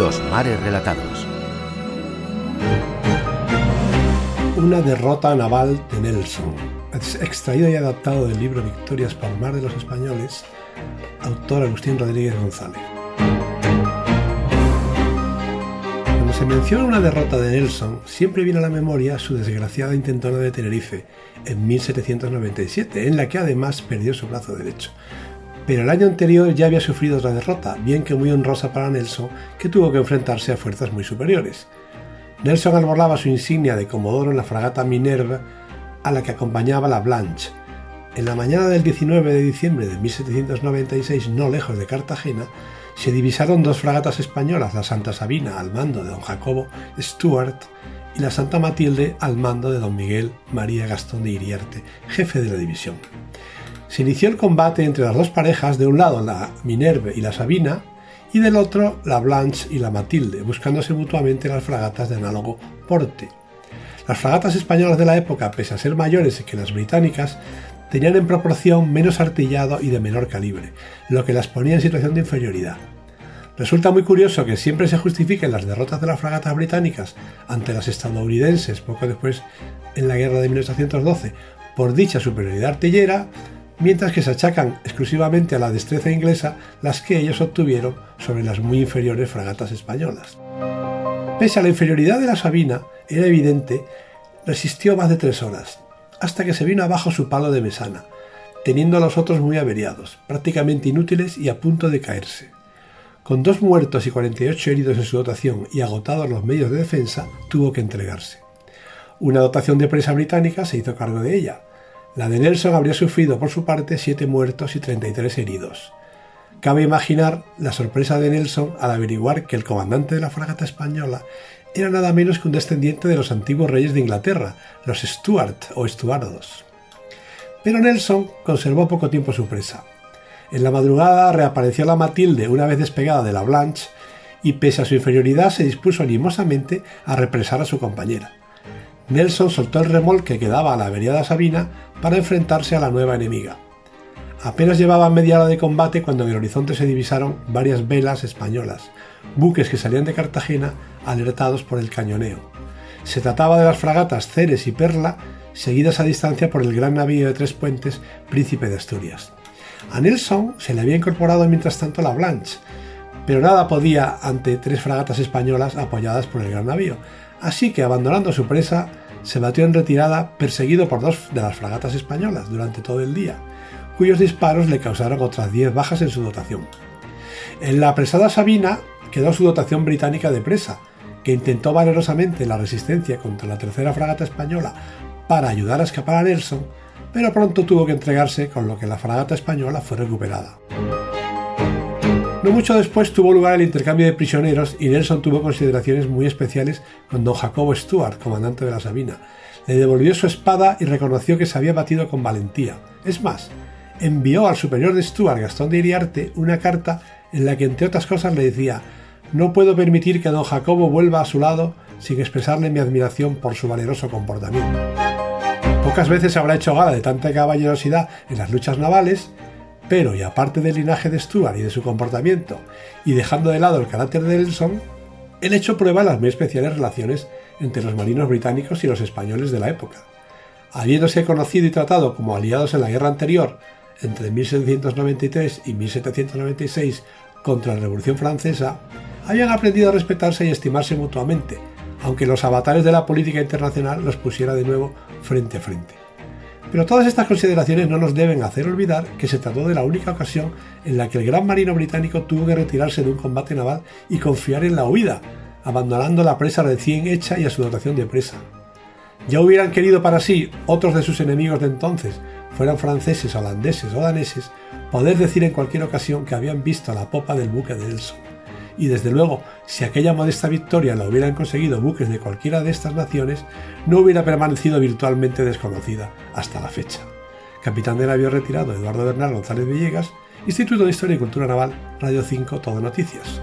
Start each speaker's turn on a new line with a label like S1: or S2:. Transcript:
S1: Mares Relatados.
S2: Una derrota naval de Nelson, extraído y adaptado del libro Victorias por mar de los españoles, autor Agustín Rodríguez González. Cuando se menciona una derrota de Nelson, siempre viene a la memoria su desgraciada intentona de Tenerife en 1797, en la que además perdió su brazo derecho. Pero el año anterior ya había sufrido otra derrota, bien que muy honrosa para Nelson, que tuvo que enfrentarse a fuerzas muy superiores. Nelson arbolaba su insignia de comodoro en la fragata Minerva, a la que acompañaba la Blanche. En la mañana del 19 de diciembre de 1796, no lejos de Cartagena, se divisaron dos fragatas españolas, la Santa Sabina al mando de don Jacobo Stuart y la Santa Matilde al mando de don Miguel María Gastón de Iriarte, jefe de la división. Se inició el combate entre las dos parejas, de un lado la Minerve y la Sabina, y del otro la Blanche y la Matilde, buscándose mutuamente las fragatas de análogo porte. Las fragatas españolas de la época, pese a ser mayores que las británicas, tenían en proporción menos artillado y de menor calibre, lo que las ponía en situación de inferioridad. Resulta muy curioso que siempre se justifiquen las derrotas de las fragatas británicas ante las estadounidenses poco después en la guerra de 1812 por dicha superioridad artillera, mientras que se achacan exclusivamente a la destreza inglesa las que ellos obtuvieron sobre las muy inferiores fragatas españolas. Pese a la inferioridad de la Sabina, era evidente, resistió más de tres horas, hasta que se vino abajo su palo de mesana, teniendo a los otros muy averiados, prácticamente inútiles y a punto de caerse. Con dos muertos y 48 heridos en su dotación y agotados los medios de defensa, tuvo que entregarse. Una dotación de presa británica se hizo cargo de ella, la de Nelson habría sufrido por su parte siete muertos y 33 heridos. Cabe imaginar la sorpresa de Nelson al averiguar que el comandante de la fragata española era nada menos que un descendiente de los antiguos reyes de Inglaterra, los Stuart o Estuardos. Pero Nelson conservó poco tiempo su presa. En la madrugada reapareció la Matilde una vez despegada de la Blanche y pese a su inferioridad se dispuso animosamente a represar a su compañera. Nelson soltó el remolque que daba a la averiada Sabina para enfrentarse a la nueva enemiga. Apenas llevaban media hora de combate cuando en el horizonte se divisaron varias velas españolas, buques que salían de Cartagena alertados por el cañoneo. Se trataba de las fragatas Ceres y Perla, seguidas a distancia por el gran navío de tres puentes Príncipe de Asturias. A Nelson se le había incorporado mientras tanto la Blanche, pero nada podía ante tres fragatas españolas apoyadas por el gran navío, así que abandonando su presa, se batió en retirada perseguido por dos de las fragatas españolas durante todo el día, cuyos disparos le causaron otras 10 bajas en su dotación. En la apresada Sabina quedó su dotación británica de presa, que intentó valerosamente la resistencia contra la tercera fragata española para ayudar a escapar a Nelson, pero pronto tuvo que entregarse con lo que la fragata española fue recuperada. No mucho después tuvo lugar el intercambio de prisioneros y Nelson tuvo consideraciones muy especiales con don Jacobo Stuart, comandante de la Sabina. Le devolvió su espada y reconoció que se había batido con valentía. Es más, envió al superior de Stuart, Gastón de Iriarte, una carta en la que entre otras cosas le decía no puedo permitir que don Jacobo vuelva a su lado sin expresarle mi admiración por su valeroso comportamiento. Pocas veces habrá hecho gala de tanta caballerosidad en las luchas navales pero, y aparte del linaje de Stuart y de su comportamiento, y dejando de lado el carácter de Nelson, el hecho prueba las muy especiales relaciones entre los marinos británicos y los españoles de la época. Habiéndose conocido y tratado como aliados en la guerra anterior, entre 1793 y 1796, contra la Revolución Francesa, habían aprendido a respetarse y estimarse mutuamente, aunque los avatares de la política internacional los pusiera de nuevo frente a frente. Pero todas estas consideraciones no nos deben hacer olvidar que se trató de la única ocasión en la que el gran marino británico tuvo que retirarse de un combate naval y confiar en la huida, abandonando la presa recién hecha y a su dotación de presa. Ya hubieran querido para sí otros de sus enemigos de entonces, fueran franceses, holandeses o daneses, poder decir en cualquier ocasión que habían visto la popa del buque de Nelson y desde luego, si aquella modesta victoria la hubieran conseguido buques de cualquiera de estas naciones, no hubiera permanecido virtualmente desconocida hasta la fecha. Capitán de navío retirado Eduardo Bernal González Villegas, Instituto de Historia y Cultura Naval, Radio 5, Todo Noticias.